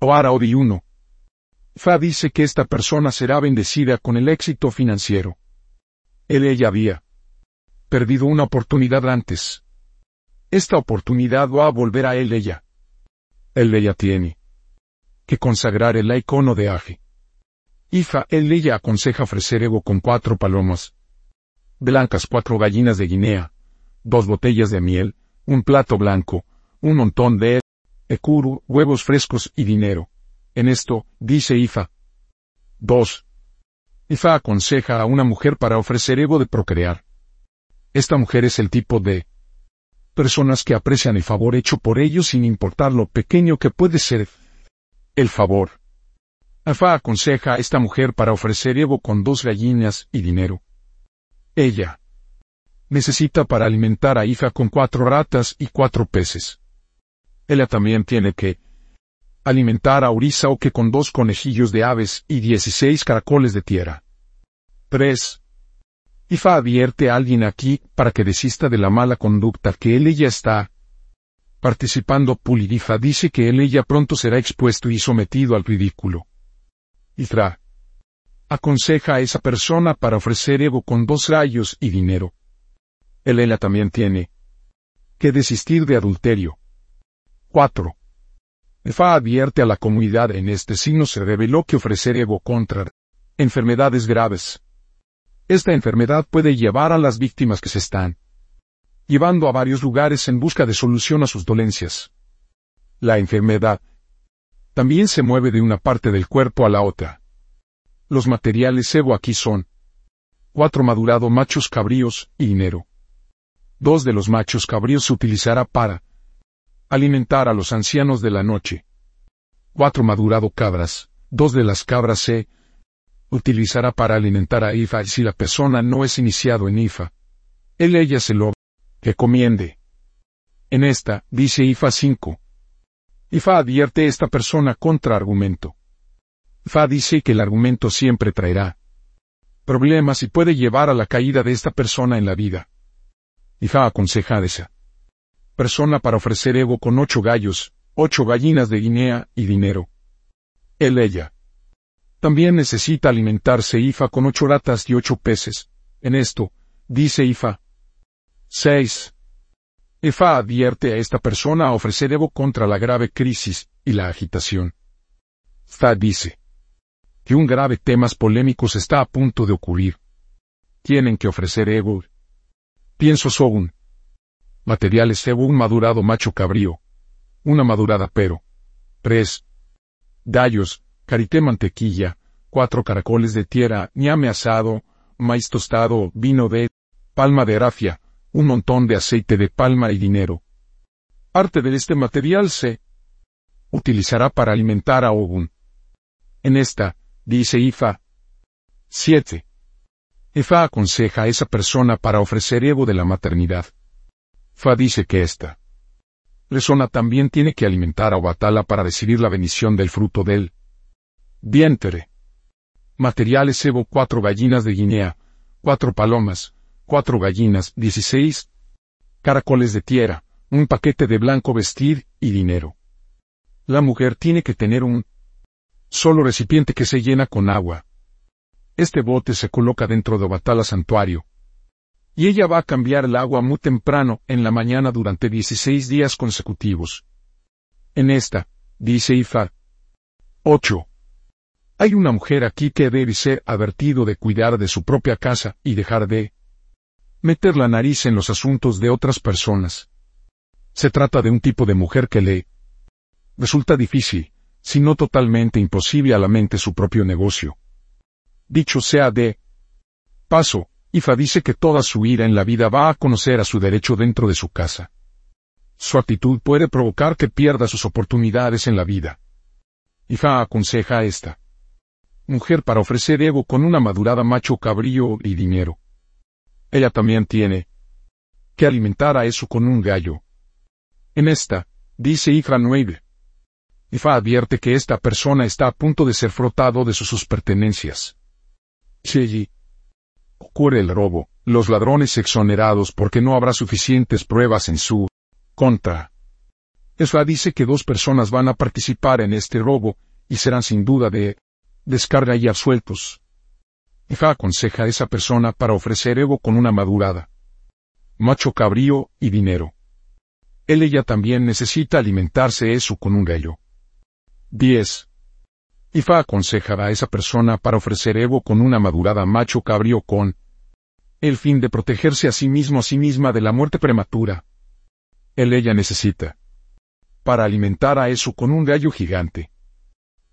Oara Odi 1. Fa dice que esta persona será bendecida con el éxito financiero. Él ella había perdido una oportunidad antes. Esta oportunidad va a volver a él ella. Él ella tiene que consagrar el icono de Aje. Ifa, él ella aconseja ofrecer ego con cuatro palomas. Blancas cuatro gallinas de Guinea, dos botellas de miel, un plato blanco, un montón de ekuru, huevos frescos y dinero. En esto, dice Ifa. 2. Ifa aconseja a una mujer para ofrecer ego de procrear. Esta mujer es el tipo de personas que aprecian el favor hecho por ellos sin importar lo pequeño que puede ser el favor. Ifa aconseja a esta mujer para ofrecer ego con dos gallinas y dinero. Ella necesita para alimentar a Ifa con cuatro ratas y cuatro peces. Ella también tiene que alimentar a Urisa o que con dos conejillos de aves y dieciséis caracoles de tierra. 3. Ifa advierte a alguien aquí para que desista de la mala conducta que él ella está participando. Pulirifa dice que él ella pronto será expuesto y sometido al ridículo. Ifra aconseja a esa persona para ofrecer ego con dos rayos y dinero. Él ella también tiene que desistir de adulterio. 4. Efa advierte a la comunidad en este signo se reveló que ofrecer ego contra enfermedades graves. Esta enfermedad puede llevar a las víctimas que se están llevando a varios lugares en busca de solución a sus dolencias. La enfermedad también se mueve de una parte del cuerpo a la otra. Los materiales ego aquí son cuatro madurado machos cabríos y dinero. Dos de los machos cabríos se utilizará para alimentar a los ancianos de la noche. Cuatro madurado cabras, dos de las cabras se utilizará para alimentar a Ifa si la persona no es iniciado en Ifa. Él ella se lo recomiende. En esta, dice Ifa 5. Ifa advierte esta persona contra argumento. Ifa dice que el argumento siempre traerá problemas y puede llevar a la caída de esta persona en la vida. Ifa aconseja a esa persona para ofrecer ego con ocho gallos, ocho gallinas de Guinea y dinero. Él ella. También necesita alimentarse Ifa con ocho ratas y ocho peces. En esto, dice Ifa. 6. Ifa advierte a esta persona a ofrecer ego contra la grave crisis y la agitación. Fa dice que un grave temas polémicos está a punto de ocurrir. Tienen que ofrecer ego. Pienso Sogun, Materiales cebo un madurado macho cabrío. Una madurada pero. 3. Gallos, carité mantequilla, cuatro caracoles de tierra, ñame asado, maíz tostado, vino de, palma de rafia, un montón de aceite de palma y dinero. Parte de este material se utilizará para alimentar a Ogun. En esta, dice Ifa. 7. Ifa aconseja a esa persona para ofrecer ego de la maternidad. Fa dice que esta persona también tiene que alimentar a Obatala para recibir la bendición del fruto del vientre. Materiales Evo cuatro gallinas de Guinea, cuatro palomas, cuatro gallinas, dieciséis caracoles de tierra, un paquete de blanco vestir y dinero. La mujer tiene que tener un solo recipiente que se llena con agua. Este bote se coloca dentro de Obatala santuario, y ella va a cambiar el agua muy temprano en la mañana durante 16 días consecutivos. En esta, dice Ifa. 8. Hay una mujer aquí que debe ser advertido de cuidar de su propia casa y dejar de meter la nariz en los asuntos de otras personas. Se trata de un tipo de mujer que le resulta difícil, si no totalmente imposible a la mente su propio negocio. Dicho sea de paso, Ifa dice que toda su ira en la vida va a conocer a su derecho dentro de su casa. Su actitud puede provocar que pierda sus oportunidades en la vida. Ifa aconseja a esta mujer para ofrecer ego con una madurada macho cabrío y dinero. Ella también tiene que alimentar a eso con un gallo. En esta, dice Ifa 9. Ifa advierte que esta persona está a punto de ser frotado de sus, sus pertenencias. Cheyi, ocurre el robo, los ladrones exonerados porque no habrá suficientes pruebas en su contra. Esfa dice que dos personas van a participar en este robo, y serán sin duda de descarga y absueltos. Efa aconseja a esa persona para ofrecer ego con una madurada. Macho cabrío y dinero. Él ella también necesita alimentarse eso con un gallo. 10. Ifa aconseja a esa persona para ofrecer ego con una madurada macho cabrío con el fin de protegerse a sí mismo a sí misma de la muerte prematura. Él ella necesita para alimentar a eso con un gallo gigante.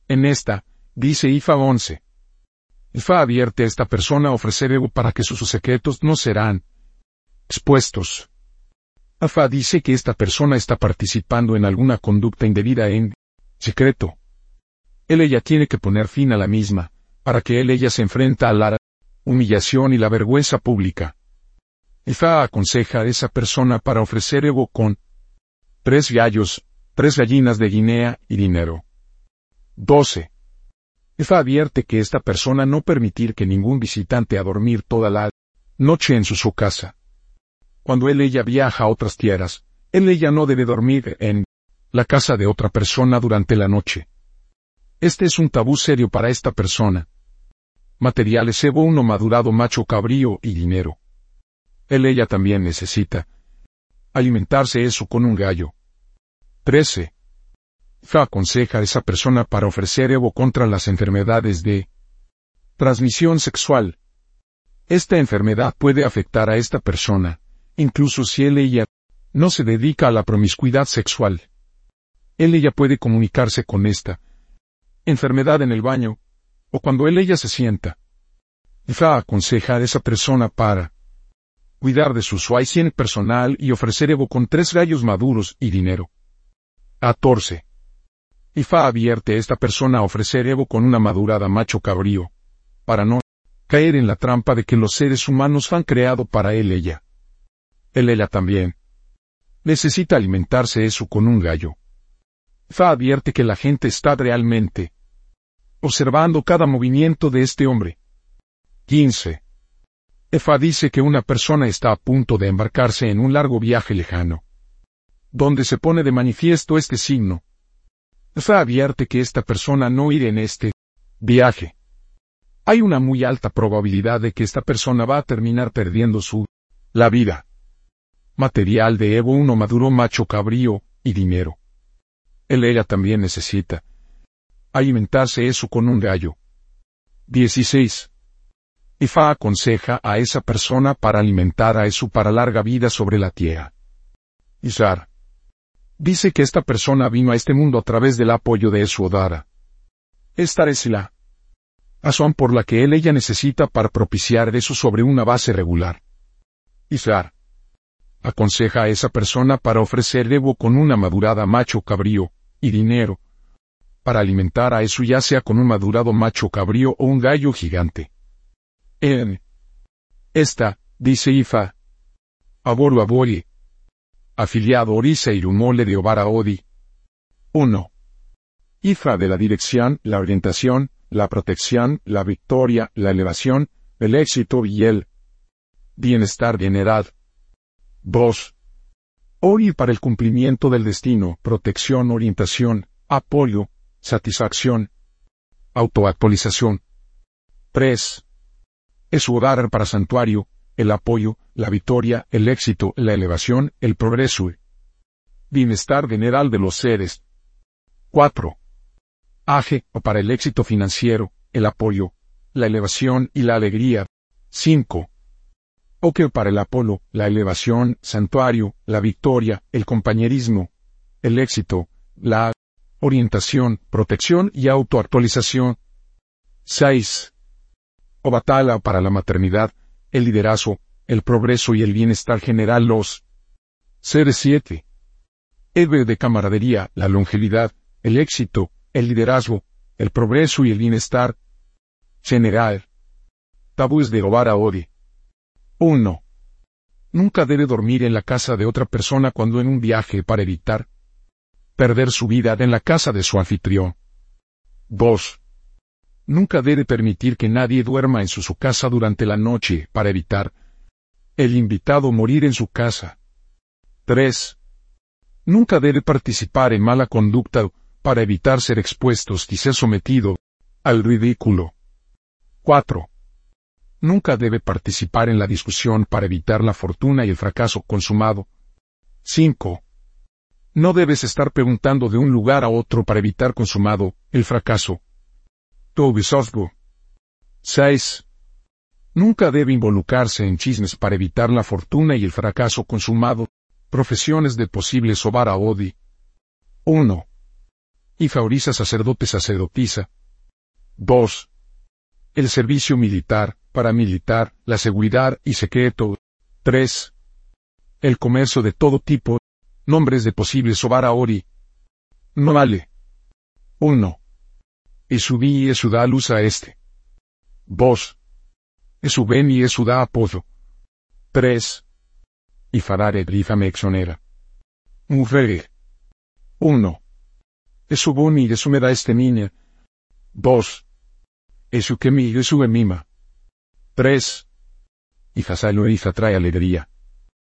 En esta, dice Ifa 11. Ifa advierte a esta persona a ofrecer ego para que sus secretos no serán expuestos. Afa dice que esta persona está participando en alguna conducta indebida en secreto. Él ella tiene que poner fin a la misma, para que él ella se enfrenta a la humillación y la vergüenza pública. Ifa aconseja a esa persona para ofrecer ego con tres gallos, tres gallinas de Guinea y dinero. 12. Efa advierte que esta persona no permitir que ningún visitante a dormir toda la noche en su, casa. Cuando él ella viaja a otras tierras, él ella no debe dormir en la casa de otra persona durante la noche. Este es un tabú serio para esta persona. Materiales uno madurado macho cabrío y dinero. Él ella también necesita alimentarse eso con un gallo. 13. Fa aconseja a esa persona para ofrecer Evo contra las enfermedades de transmisión sexual. Esta enfermedad puede afectar a esta persona, incluso si él ella no se dedica a la promiscuidad sexual. Él ella puede comunicarse con esta enfermedad en el baño, o cuando él ella se sienta. Fa aconseja a esa persona para cuidar de su suicien personal y ofrecer Evo con tres gallos maduros y dinero. 14. Ifa advierte a esta persona a ofrecer Evo con una madurada macho cabrío, para no caer en la trampa de que los seres humanos han creado para él ella. Él ella también. Necesita alimentarse eso con un gallo. Ifa advierte que la gente está realmente observando cada movimiento de este hombre. 15. Efa dice que una persona está a punto de embarcarse en un largo viaje lejano donde se pone de manifiesto este signo. Está advierte que esta persona no irá en este viaje. Hay una muy alta probabilidad de que esta persona va a terminar perdiendo su la vida. Material de Evo 1 maduro macho cabrío y dinero. Él ella también necesita alimentarse eso con un gallo. 16. Ifa aconseja a esa persona para alimentar a eso para larga vida sobre la tierra. Isar. Dice que esta persona vino a este mundo a través del apoyo de su Odara. Esta es la razón por la que él ella necesita para propiciar eso sobre una base regular. Isar. Aconseja a esa persona para ofrecer Evo con una madurada macho cabrío, y dinero, para alimentar a eso ya sea con un madurado macho cabrío o un gallo gigante. En esta, dice Ifa, aboru abori, afiliado Orisa Irumole de Obara Odi. 1. IFA de la dirección, la orientación, la protección, la victoria, la elevación, el éxito y el bienestar general. 2. ORI para el cumplimiento del destino, protección, orientación, apoyo, satisfacción, autoactualización. 3. Es hogar para santuario, el apoyo, la victoria, el éxito, la elevación, el progreso. Bienestar general de los seres. 4. Aje, o para el éxito financiero, el apoyo, la elevación y la alegría. 5. Oque para el Apolo, la elevación, santuario, la victoria, el compañerismo, el éxito, la orientación, protección y autoactualización. 6. O batala para la maternidad, el liderazgo, el progreso y el bienestar general los seres 7. Eve de camaradería, la longevidad, el éxito, el liderazgo, el progreso y el bienestar general. Tabúes de Obara Odi. 1. Nunca debe dormir en la casa de otra persona cuando en un viaje para evitar perder su vida en la casa de su anfitrión. 2. Nunca debe permitir que nadie duerma en su, casa durante la noche para evitar el invitado morir en su casa. 3. Nunca debe participar en mala conducta para evitar ser expuestos y ser sometido al ridículo. 4. Nunca debe participar en la discusión para evitar la fortuna y el fracaso consumado. 5. No debes estar preguntando de un lugar a otro para evitar consumado el fracaso. Tobisosgo. 6. Nunca debe involucrarse en chismes para evitar la fortuna y el fracaso consumado. Profesiones de posible sobar a Odi. 1. Y favorisa sacerdote sacerdotisa. 2. El servicio militar, paramilitar, la seguridad y secreto. 3. El comercio de todo tipo. Nombres de posible sobar a Ori. No vale. 1. Esudí y Esudá luz a este. 2. Esuben y Esudá apoyo. 3. Y farare me exonera. Mujer. 1. Esubun y Esumeda este niña. 2. Esukemi y Esuemima. 3. Y Fasalo trae alegría.